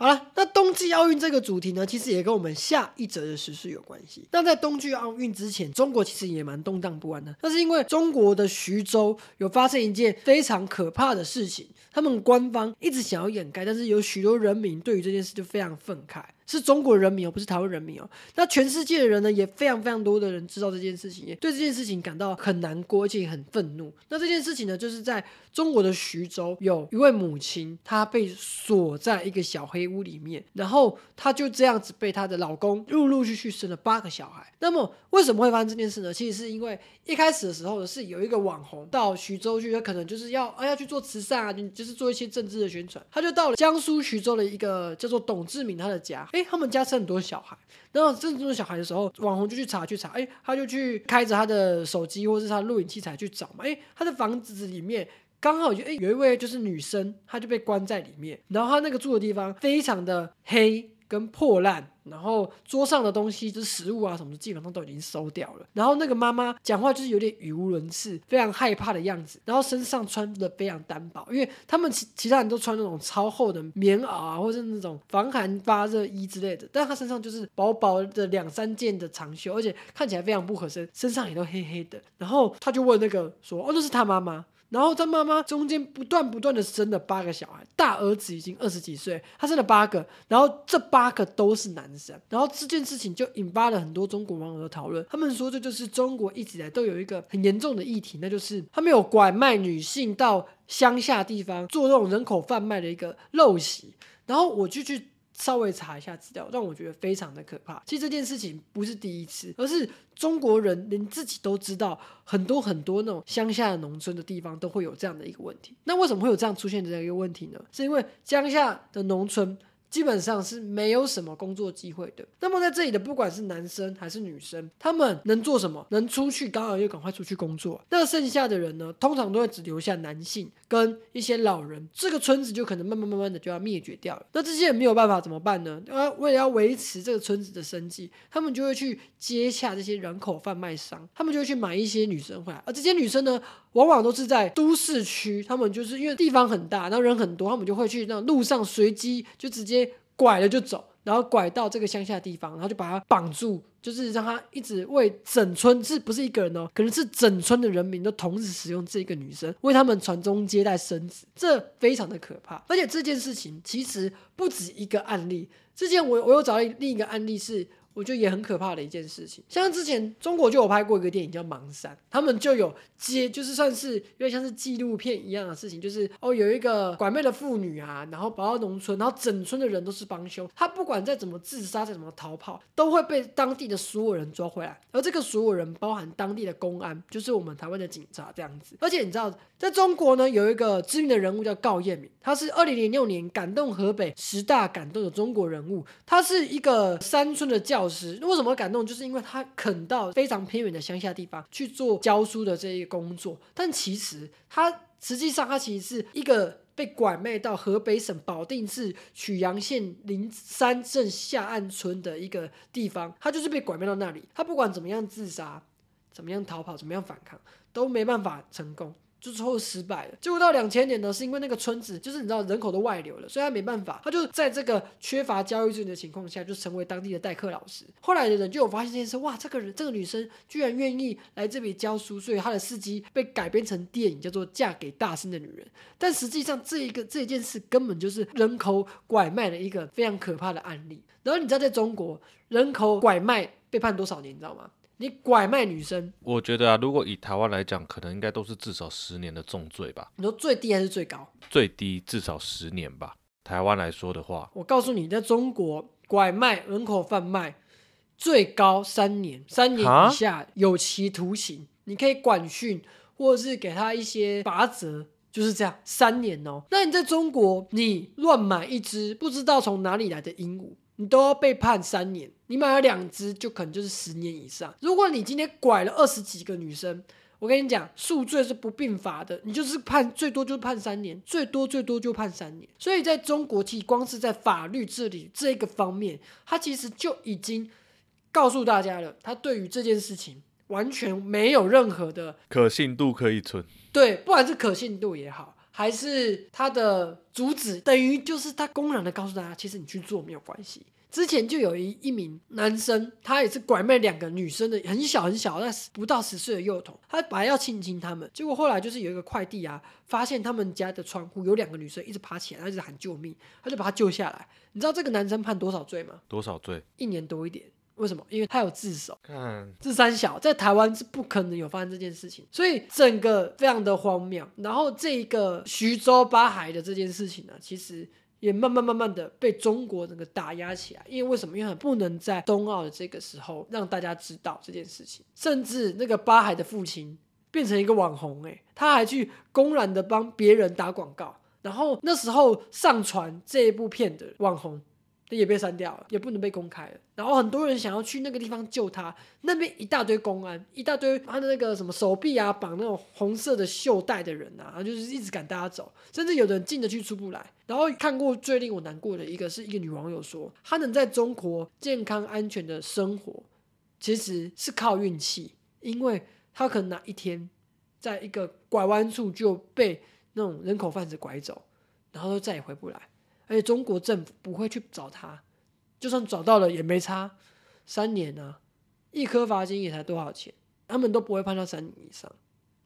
好了，那冬季奥运这个主题呢，其实也跟我们下一则的时事有关系。那在冬季奥运之前，中国其实也蛮动荡不安的，那是因为中国的徐州有发生一件非常可怕的事情，他们官方一直想要掩盖，但是有许多人民对于这件事就非常愤慨。是中国人民哦，不是台湾人民哦。那全世界的人呢，也非常非常多的人知道这件事情，也对这件事情感到很难过，而且很愤怒。那这件事情呢，就是在中国的徐州，有一位母亲，她被锁在一个小黑屋里面，然后她就这样子被她的老公陆陆续续生了八个小孩。那么为什么会发生这件事呢？其实是因为一开始的时候，是有一个网红到徐州去，他可能就是要啊要去做慈善啊，就是做一些政治的宣传，他就到了江苏徐州的一个叫做董志明他的家，诶，他们家生很多小孩，然后生很多小孩的时候，网红就去查去查，诶，他就去开着他的手机或者是他的录影器材去找嘛，诶，他的房子里面。刚好就诶有一位就是女生，她就被关在里面，然后她那个住的地方非常的黑跟破烂，然后桌上的东西就是食物啊什么的，基本上都已经收掉了。然后那个妈妈讲话就是有点语无伦次，非常害怕的样子。然后身上穿的非常单薄，因为他们其其他人都穿那种超厚的棉袄啊，或者是那种防寒发热衣之类的，但她身上就是薄薄的两三件的长袖，而且看起来非常不合身，身上也都黑黑的。然后他就问那个说：“哦，那是他妈妈。”然后他妈妈中间不断不断的生了八个小孩，大儿子已经二十几岁，他生了八个，然后这八个都是男生，然后这件事情就引发了很多中国网友的讨论。他们说这就是中国一直以来都有一个很严重的议题，那就是他们有拐卖女性到乡下地方做这种人口贩卖的一个陋习。然后我就去稍微查一下资料，让我觉得非常的可怕。其实这件事情不是第一次，而是中国人连自己都知道，很多很多那种乡下的农村的地方都会有这样的一个问题。那为什么会有这样出现这样一个问题呢？是因为乡下的农村。基本上是没有什么工作机会的。那么在这里的不管是男生还是女生，他们能做什么？能出去，刚好就赶快出去工作。那剩下的人呢，通常都会只留下男性跟一些老人，这个村子就可能慢慢慢慢的就要灭绝掉了。那这些人没有办法怎么办呢？啊，为了要维持这个村子的生计，他们就会去接洽这些人口贩卖商，他们就会去买一些女生回来，而这些女生呢，往往都是在都市区，他们就是因为地方很大，然后人很多，他们就会去那路上随机就直接拐了就走，然后拐到这个乡下地方，然后就把他绑住，就是让他一直为整村，是不是一个人哦？可能是整村的人民都同时使用这个女生，为他们传宗接代生子，这非常的可怕。而且这件事情其实不止一个案例，之前我我又找到另一个案例是。我觉得也很可怕的一件事情，像之前中国就有拍过一个电影叫《盲山》，他们就有接，就是算是有点像是纪录片一样的事情，就是哦有一个拐卖的妇女啊，然后跑到农村，然后整村的人都是帮凶，他不管再怎么自杀，再怎么逃跑，都会被当地的所有人抓回来，而这个所有人包含当地的公安，就是我们台湾的警察这样子。而且你知道，在中国呢，有一个知名的人物叫高彦敏，他是二零零六年感动河北十大感动的中国人物，他是一个山村的教。老师为什么感动？就是因为他肯到非常偏远的乡下地方去做教书的这一个工作，但其实他实际上他其实是一个被拐卖到河北省保定市曲阳县灵山镇下岸村的一个地方，他就是被拐卖到那里。他不管怎么样自杀，怎么样逃跑，怎么样反抗，都没办法成功。就最后失败了。结果到两千年呢，是因为那个村子就是你知道人口都外流了，所以他没办法，他就在这个缺乏教育资源的情况下，就成为当地的代课老师。后来的人就有发现这件事，哇，这个人这个女生居然愿意来这里教书，所以她的事迹被改编成电影，叫做《嫁给大声的女人》。但实际上这一个这一件事根本就是人口拐卖的一个非常可怕的案例。然后你知道在中国人口拐卖被判多少年，你知道吗？你拐卖女生，我觉得啊，如果以台湾来讲，可能应该都是至少十年的重罪吧。你说最低还是最高？最低至少十年吧。台湾来说的话，我告诉你，在中国拐卖、人口贩卖，最高三年，三年以下有期徒刑，你可以管训，或者是给他一些罚则，就是这样，三年哦。那你在中国，你乱买一只不知道从哪里来的鹦鹉。你都要被判三年，你买了两只就可能就是十年以上。如果你今天拐了二十几个女生，我跟你讲，数罪是不并罚的，你就是判最多就判三年，最多最多就判三年。所以在中国，其实光是在法律治理这个方面，他其实就已经告诉大家了，他对于这件事情完全没有任何的可信度可以存。对，不管是可信度也好。还是他的主旨等于就是他公然的告诉大家，其实你去做没有关系。之前就有一一名男生，他也是拐卖两个女生的，很小很小，但不到十岁的幼童，他本来要亲亲他们，结果后来就是有一个快递啊，发现他们家的窗户有两个女生一直爬起来，一直喊救命，他就把他救下来。你知道这个男生判多少罪吗？多少罪？一年多一点。为什么？因为他有自首，自三小在台湾是不可能有发生这件事情，所以整个非常的荒谬。然后这一个徐州八海的这件事情呢，其实也慢慢慢慢的被中国整个打压起来。因为为什么？因为不能在冬奥的这个时候让大家知道这件事情，甚至那个八海的父亲变成一个网红，诶，他还去公然的帮别人打广告。然后那时候上传这一部片的网红。也被删掉了，也不能被公开了。然后很多人想要去那个地方救他，那边一大堆公安，一大堆他的那个什么手臂啊绑那种红色的袖带的人啊，然后就是一直赶大家走，甚至有的人进得去出不来。然后看过最令我难过的一个是一个女网友说，她能在中国健康安全的生活，其实是靠运气，因为她可能哪一天在一个拐弯处就被那种人口贩子拐走，然后都再也回不来。而且中国政府不会去找他，就算找到了也没差，三年啊，一颗罚金也才多少钱，他们都不会判到三年以上，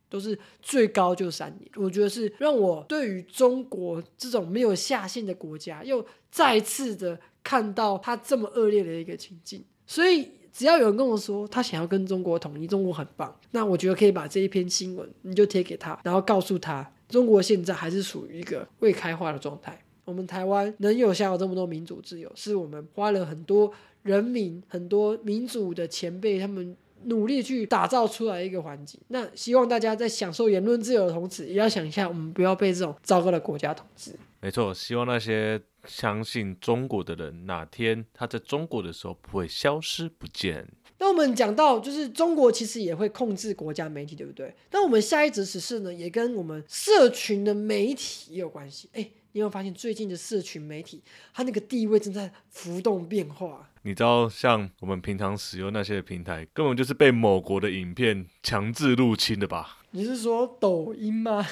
都是最高就三年。我觉得是让我对于中国这种没有下限的国家，又再次的看到他这么恶劣的一个情境。所以只要有人跟我说他想要跟中国统一，中国很棒，那我觉得可以把这一篇新闻你就贴给他，然后告诉他，中国现在还是属于一个未开化的状态。我们台湾能有享有这么多民主自由，是我们花了很多人民、很多民主的前辈他们努力去打造出来一个环境。那希望大家在享受言论自由的同时，也要想一下，我们不要被这种糟糕的国家统治。没错，希望那些相信中国的人，哪天他在中国的时候不会消失不见。那我们讲到，就是中国其实也会控制国家媒体，对不对？那我们下一则时事呢，也跟我们社群的媒体也有关系。哎。你有发现最近的社群媒体，它那个地位正在浮动变化。你知道，像我们平常使用那些平台，根本就是被某国的影片强制入侵的吧？你是说抖音吗？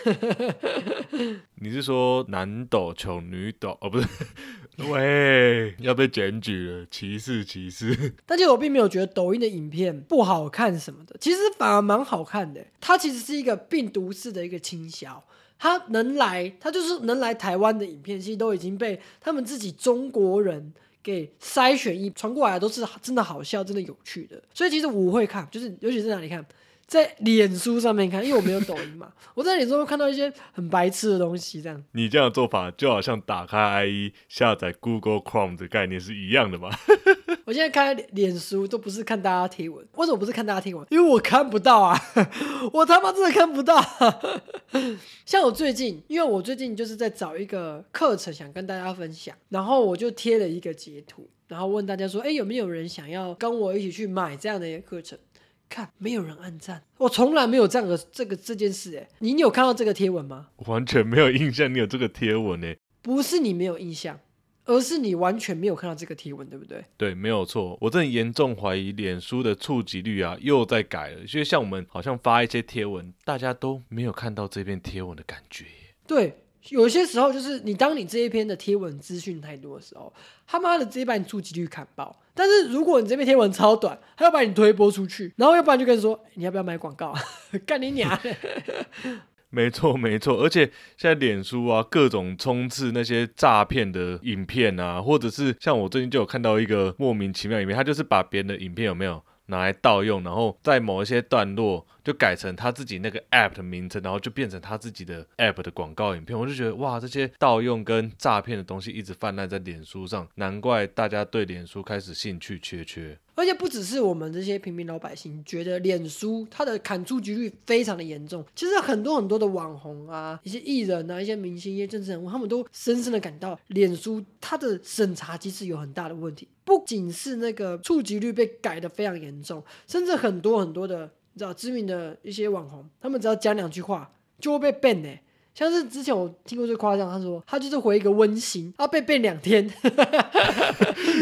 你是说男抖求女抖？哦，不是，喂，要被检举了，歧视歧视。但其实我并没有觉得抖音的影片不好看什么的，其实反而蛮好看的。它其实是一个病毒式的一个倾销，它能来，它就是能来台湾的影片，其实都已经被他们自己中国人给筛选一传过来，都是真的好笑、真的有趣的。所以其实我会看，就是尤其是哪里看。在脸书上面看，因为我没有抖音嘛，我在脸书看到一些很白痴的东西，这样。你这样的做法就好像打开 IE 下载 Google Chrome 的概念是一样的嘛？我现在开脸书都不是看大家贴文，为什么不是看大家贴文？因为我看不到啊，我他妈真的看不到。像我最近，因为我最近就是在找一个课程想跟大家分享，然后我就贴了一个截图，然后问大家说，哎，有没有人想要跟我一起去买这样的一个课程？看，没有人按赞，我从来没有这样的这个这件事哎，你有看到这个贴文吗？完全没有印象，你有这个贴文哎，不是你没有印象，而是你完全没有看到这个贴文，对不对？对，没有错，我真的严重怀疑脸书的触及率啊又在改了，因为像我们好像发一些贴文，大家都没有看到这篇贴文的感觉。对。有些时候就是你，当你这一篇的贴文资讯太多的时候，他妈的直接把你触及率砍爆。但是如果你这篇贴文超短，他要把你推播出去，然后要不然就跟你说你要不要买广告，干你娘！没错没错，而且现在脸书啊，各种冲刺那些诈骗的影片啊，或者是像我最近就有看到一个莫名其妙影片，他就是把别人的影片有没有拿来盗用，然后在某一些段落。就改成他自己那个 app 的名称，然后就变成他自己的 app 的广告影片。我就觉得哇，这些盗用跟诈骗的东西一直泛滥在脸书上，难怪大家对脸书开始兴趣缺缺。而且不只是我们这些平民老百姓觉得脸书它的砍出局率非常的严重，其实很多很多的网红啊、一些艺人啊、一些明星、一些政治人物，他们都深深的感到脸书它的审查机制有很大的问题。不仅是那个触及率被改的非常严重，甚至很多很多的。你知道知名的一些网红，他们只要讲两句话就会被 ban 呢。像是之前我听过最夸张，他说他就是回一个温馨，他被 ban 两天。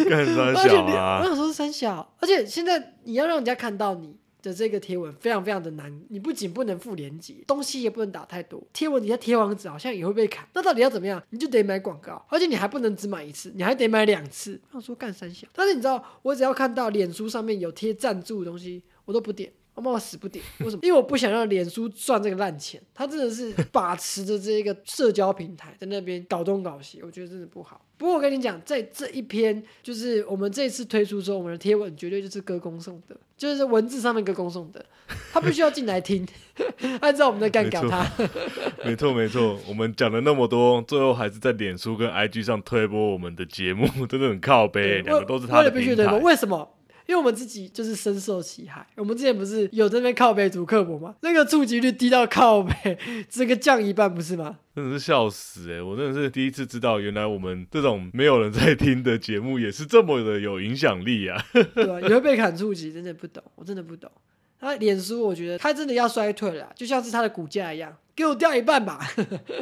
更三小啊！我想说是三小，而且现在你要让人家看到你的这个贴文，非常非常的难。你不仅不能附连接，东西也不能打太多，贴文底下贴网址好像也会被砍。那到底要怎么样？你就得买广告，而且你还不能只买一次，你还得买两次。我说干三小，但是你知道，我只要看到脸书上面有贴赞助的东西，我都不点。我妈妈死不点，为什么？因为我不想让脸书赚这个烂钱。他真的是把持着这一个社交平台，在那边搞东搞西，我觉得真的不好。不过我跟你讲，在这一篇就是我们这次推出之后，我们的贴文绝对就是歌功颂德，就是文字上面歌功颂德。他必须要进来听，按照我们的干搞他。没错没错，我们讲了那么多，最后还是在脸书跟 IG 上推播我们的节目，真的很靠背。两个都是他的平台，为什么？因为我们自己就是深受其害，我们之前不是有这边靠背主刻薄吗？那个触及率低到靠背，这个降一半不是吗？真的是笑死哎！我真的是第一次知道，原来我们这种没有人在听的节目也是这么的有影响力啊！对啊？也会被砍触及，真的不懂，我真的不懂。他脸书，我觉得他真的要衰退了，就像是他的股价一样，给我掉一半吧。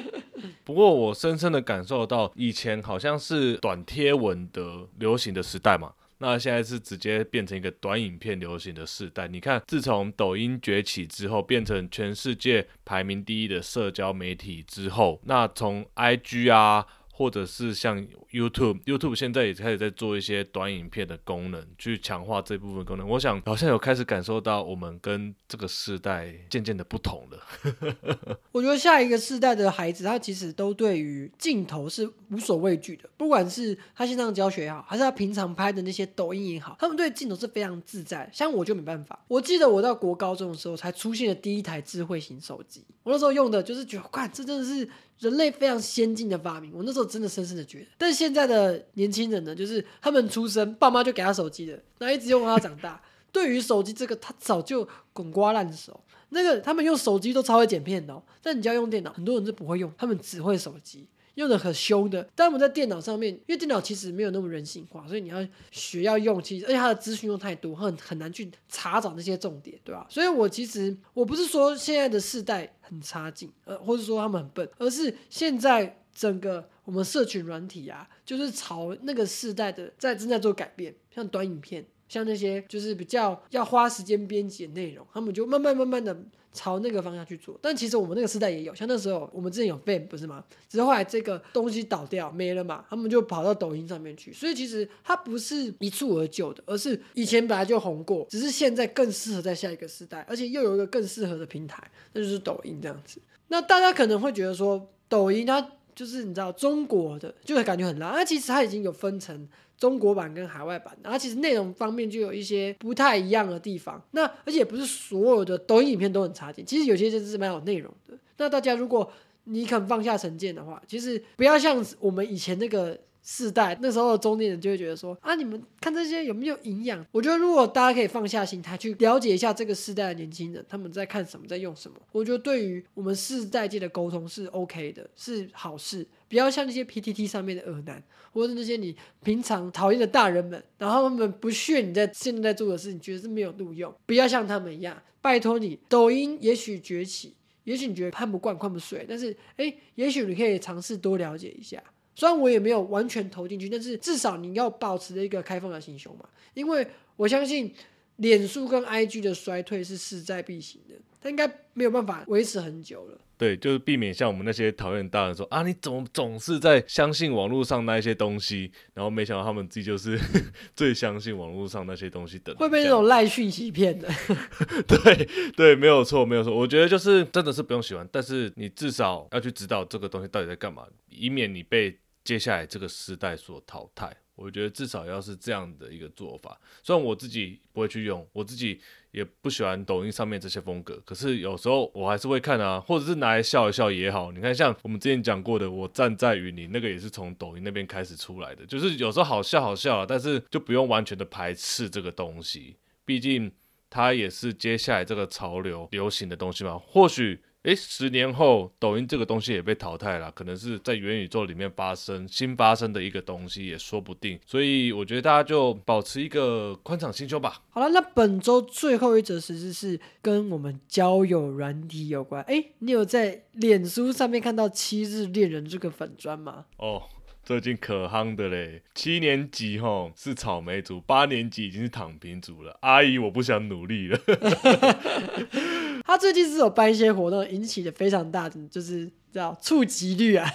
不过我深深的感受到，以前好像是短贴文的流行的时代嘛。那现在是直接变成一个短影片流行的时代。你看，自从抖音崛起之后，变成全世界排名第一的社交媒体之后，那从 IG 啊。或者是像 YouTube，YouTube 现在也开始在做一些短影片的功能，去强化这部分功能。我想好像有开始感受到我们跟这个时代渐渐的不同了。我觉得下一个世代的孩子，他其实都对于镜头是无所畏惧的，不管是他线上教学也好，还是他平常拍的那些抖音也好，他们对镜头是非常自在。像我就没办法，我记得我到国高中的时候才出现了第一台智慧型手机，我那时候用的就是觉得，哇，这真的是。人类非常先进的发明，我那时候真的深深的觉得。但是现在的年轻人呢，就是他们出生，爸妈就给他手机了，然后一直用他长大。对于手机这个，他早就滚瓜烂熟。那个他们用手机都超会剪片的，但你要用电脑，很多人是不会用，他们只会手机。用的很凶的，但我们在电脑上面，因为电脑其实没有那么人性化，所以你要学要用，其实而且它的资讯又太多，很很难去查找那些重点，对吧？所以我其实我不是说现在的世代很差劲，呃，或者说他们很笨，而是现在整个我们社群软体啊，就是朝那个世代的在正在做改变，像短影片。像那些就是比较要花时间编辑的内容，他们就慢慢慢慢的朝那个方向去做。但其实我们那个时代也有，像那时候我们之前有 Fan 不是吗？只是后来这个东西倒掉没了嘛，他们就跑到抖音上面去。所以其实它不是一蹴而就的，而是以前本来就红过，只是现在更适合在下一个时代，而且又有一个更适合的平台，那就是抖音这样子。那大家可能会觉得说，抖音它就是你知道中国的，就会感觉很烂。那其实它已经有分成中国版跟海外版，然后其实内容方面就有一些不太一样的地方。那而且不是所有的抖音影片都很差劲，其实有些就是蛮有内容的。那大家如果你肯放下成见的话，其实不要像我们以前那个。世代那时候的中年人就会觉得说啊，你们看这些有没有营养？我觉得如果大家可以放下心态去了解一下这个世代的年轻人他们在看什么，在用什么，我觉得对于我们世代界的沟通是 OK 的，是好事。不要像那些 PTT 上面的恶男，或者那些你平常讨厌的大人们，然后他们不屑你在现在在做的事，你觉得是没有录用，不要像他们一样。拜托你，抖音也许崛起，也许你觉得看不惯、看不睡，但是哎，也许你可以尝试多了解一下。虽然我也没有完全投进去，但是至少你要保持一个开放的心胸嘛。因为我相信，脸书跟 IG 的衰退是势在必行的，它应该没有办法维持很久了。对，就是避免像我们那些讨厌大人说啊，你怎么总是在相信网络上那一些东西，然后没想到他们自己就是 最相信网络上那些东西的，会被那种赖讯息骗的。对对，没有错，没有错。我觉得就是真的是不用喜欢，但是你至少要去知道这个东西到底在干嘛，以免你被。接下来这个时代所淘汰，我觉得至少要是这样的一个做法。虽然我自己不会去用，我自己也不喜欢抖音上面这些风格，可是有时候我还是会看啊，或者是拿来笑一笑也好。你看，像我们之前讲过的，我站在云林那个也是从抖音那边开始出来的，就是有时候好笑好笑啊，但是就不用完全的排斥这个东西，毕竟它也是接下来这个潮流流行的东西嘛。或许。诶，十年后，抖音这个东西也被淘汰了，可能是在元宇宙里面发生新发生的一个东西，也说不定。所以我觉得大家就保持一个宽敞心胸吧。好了，那本周最后一则实事是跟我们交友软体有关。哎，你有在脸书上面看到七日恋人这个粉砖吗？哦，最近可夯的嘞。七年级吼是草莓族，八年级已经是躺平族了。阿姨，我不想努力了。他最近是有办一些活动，引起的非常大的就是叫触及率啊，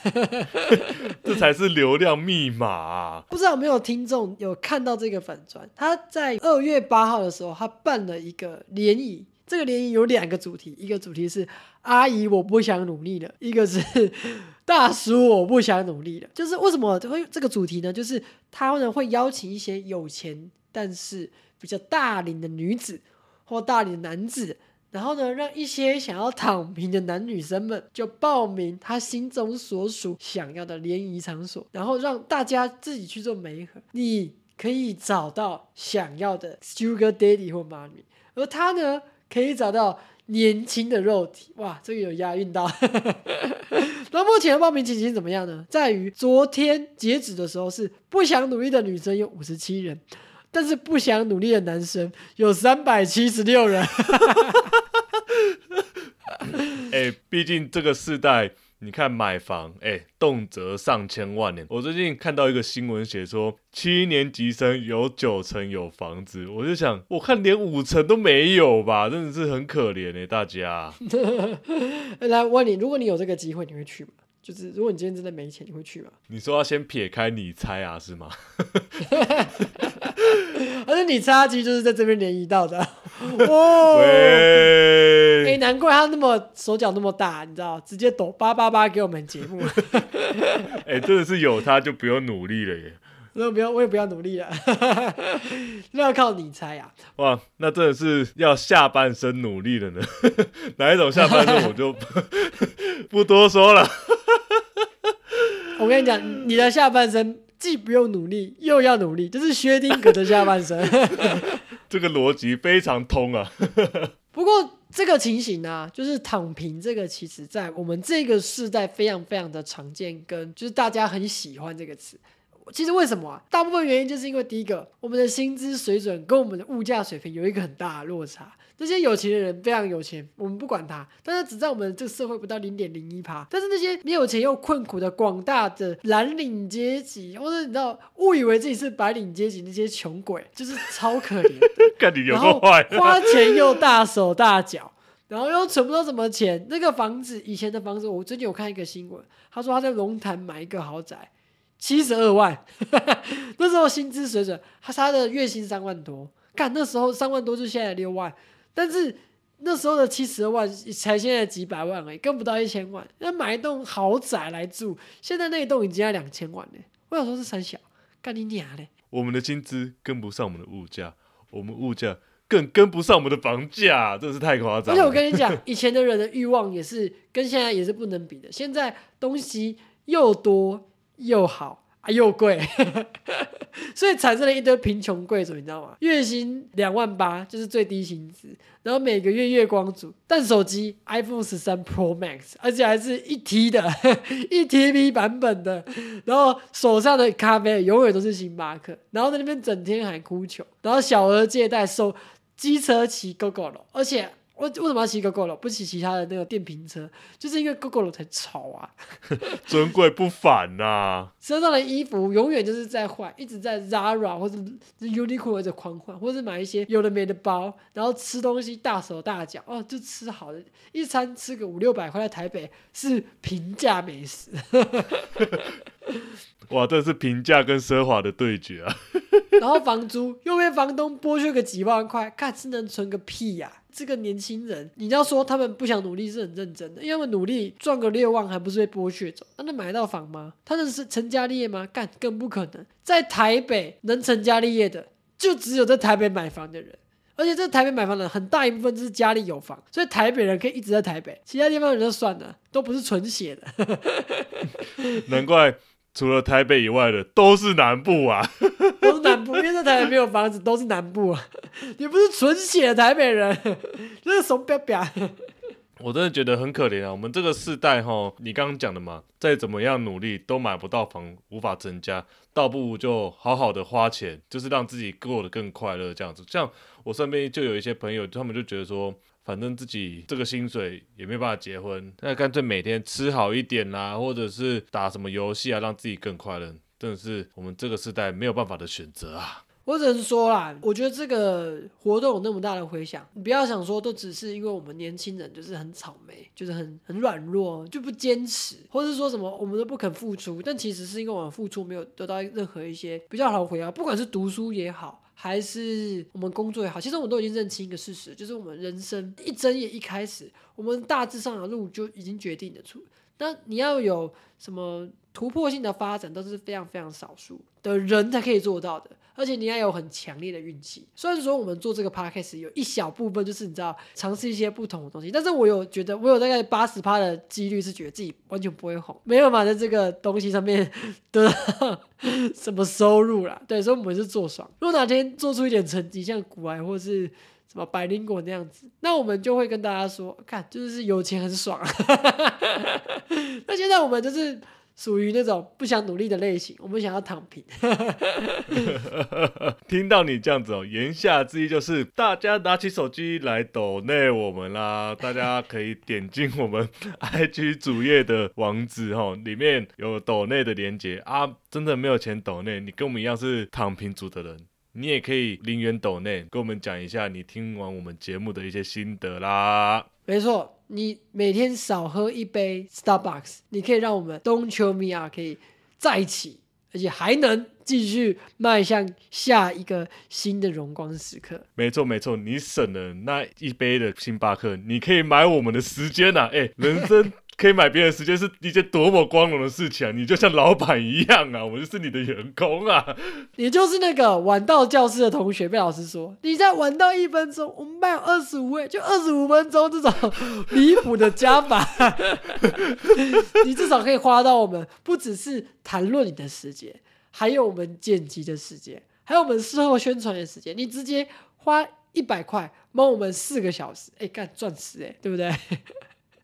这才是流量密码啊！不知道有没有听众有看到这个粉砖？他在二月八号的时候，他办了一个联谊，这个联谊有两个主题，一个主题是阿姨我不想努力了，一个是 大叔我不想努力了。就是为什么会这个主题呢？就是他呢会邀请一些有钱但是比较大龄的女子或大龄的男子。然后呢，让一些想要躺平的男女生们就报名他心中所属想要的联谊场所，然后让大家自己去做媒合。你可以找到想要的 Sugar Daddy 或妈咪，而他呢，可以找到年轻的肉体。哇，这个有押韵到。那目前的报名情形怎么样呢？在于昨天截止的时候是不想努力的女生有五十七人。但是不想努力的男生有三百七十六人。哎，毕竟这个世代，你看买房，哎，动辄上千万呢。我最近看到一个新闻，写说七年级生有九成有房子，我就想，我看连五成都没有吧，真的是很可怜哎，大家。来问你，如果你有这个机会，你会去吗？就是如果你今天真的没钱，你会去吗？你说要先撇开你猜啊，是吗？而且你猜其实就是在这边联谊到的。哦，哎，难怪他那么手脚那么大，你知道，直接抖八八八给我们节目。哎，真的是有他就不用努力了耶。那不要，我也不要努力了。那要靠你猜啊！哇，那真的是要下半身努力了呢。哪一种下半身我就 不多说了。我跟你讲，你的下半身既不用努力，又要努力，就是薛定谔的下半身。这个逻辑非常通啊。不过这个情形呢，就是躺平，这个其实在我们这个世代非常非常的常见，跟就是大家很喜欢这个词。其实为什么啊？大部分原因就是因为第一个，我们的薪资水准跟我们的物价水平有一个很大的落差。那些有钱的人非常有钱，我们不管他，但是只在我们这个社会不到零点零一趴。但是那些没有钱又困苦的广大的蓝领阶级，或者你知道误以为自己是白领阶级那些穷鬼，就是超可怜的。看你有然后够坏，花钱又大手大脚，然后又存不到什么钱。那个房子，以前的房子，我最近有看一个新闻，他说他在龙潭买一个豪宅，七十二万，那时候薪资水准，他他的月薪三万多，干那时候三万多就现在六万，但是。那时候的七十二万才现在几百万而已，跟不到一千万。那买一栋豪宅来住，现在那一栋已经要两千万嘞。我想说是三小，干你娘嘞！我们的薪资跟不上我们的物价，我们物价更跟不上我们的房价，真的是太夸张了。而且我跟你讲，以前的人的欲望也是跟现在也是不能比的。现在东西又多又好啊，又贵，所以产生了一堆贫穷贵族，你知道吗？月薪两万八就是最低薪资，然后每个月月光族，但手机 iPhone 十三 Pro Max，而且还是一 T 的，一 TB 版本的，然后手上的咖啡永远都是星巴克，然后在那边整天喊哭穷，然后小额借贷收机车骑 GoGo 了，而且。为为什么要骑 GoGo 不骑其他的那个电瓶车？就是因为 GoGo 才吵啊！尊贵不凡呐、身上的衣服永远就是在换，一直在 Zara 或者是 Uniqlo 一直狂换，或者是买一些有的没的包，然后吃东西大手大脚哦，就吃好的，一餐吃个五六百块，在台北是平价美食。哇，这是平价跟奢华的对决啊！然后房租又被房东剥削个几万块，看是能存个屁呀、这个年轻人，你要说他们不想努力是很认真的，因为他们努力赚个六万，还不是被剥削走？那能买到房吗？他能是成家立业吗？干更不可能。在台北能成家立业的，就只有在台北买房的人。而且在台北买房的人很大一部分就是家里有房，所以台北人可以一直在台北，其他地方人就算了，都不是纯血的。难怪除了台北以外的都是南部啊！都是南部，因为在台北没有房子，都是南部啊。你不是纯血的台北人，这是怂彪彪。我真的觉得很可怜啊！我们这个世代哈，你刚刚讲的嘛，再怎么样努力都买不到房，无法成家，倒不如就好好的花钱，就是让自己过得更快乐这样子。像我身边就有一些朋友，他们就觉得说，反正自己这个薪水也没办法结婚，那干脆每天吃好一点啦，或者是打什么游戏啊，让自己更快乐。真的是我们这个时代没有办法的选择啊！我只能说啦，我觉得这个活动有那么大的回响，你不要想说都只是因为我们年轻人就是很草莓，就是很很软弱，就不坚持，或者是说什么我们都不肯付出，但其实是因为我们付出没有得到任何一些比较好的回报，不管是读书也好。还是我们工作也好，其实我们都已经认清一个事实，就是我们人生一睁眼一开始，我们大致上的路就已经决定的出。那你要有什么突破性的发展，都是非常非常少数的人才可以做到的，而且你要有很强烈的运气。虽然说我们做这个 podcast 有一小部分就是你知道尝试一些不同的东西，但是我有觉得我有大概八十趴的几率是觉得自己完全不会红，没有办法在这个东西上面得到什么收入啦。对，所以我们是做爽。如果哪天做出一点成绩，像古癌或是什么百灵果那样子，那我们就会跟大家说，看就是有钱很爽。那现在我们就是属于那种不想努力的类型，我们想要躺平。听到你这样子哦，言下之意就是大家拿起手机来抖内我们啦，大家可以点进我们 IG 主页的网址哦，里面有抖内的连接啊。真的没有钱抖内，你跟我们一样是躺平族的人，你也可以零元抖内，跟我们讲一下你听完我们节目的一些心得啦。没错，你每天少喝一杯 Starbucks，你可以让我们 don't you me 啊可以在一起，而且还能继续迈向下一个新的荣光时刻。没错没错，你省了那一杯的星巴克，你可以买我们的时间呐、哎、人生可以买别人的时间是一件多么光荣的事情啊！你就像老板一样啊，我就是你的员工啊。你就是那个晚到教室的同学，被老师说你再晚到一分钟，我们班有二十五位，就二十五分钟这种离谱的加法，你至少可以花到我们不只是谈论你的时间，还有我们剪辑的时间，还有我们事后宣传的时间，你直接花一百块帮我们四个小时，哎，干赚死哎，对不对？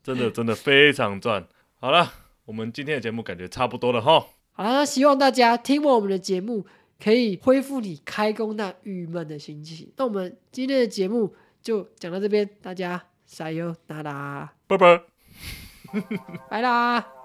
真的真的非常赚。好了，我们今天的节目感觉差不多了哈。好了，那希望大家听完我们的节目，可以恢复你开工那郁闷的心情。那我们今天的节目就讲到这边，大家加油，哒啦，拜拜。拜啦。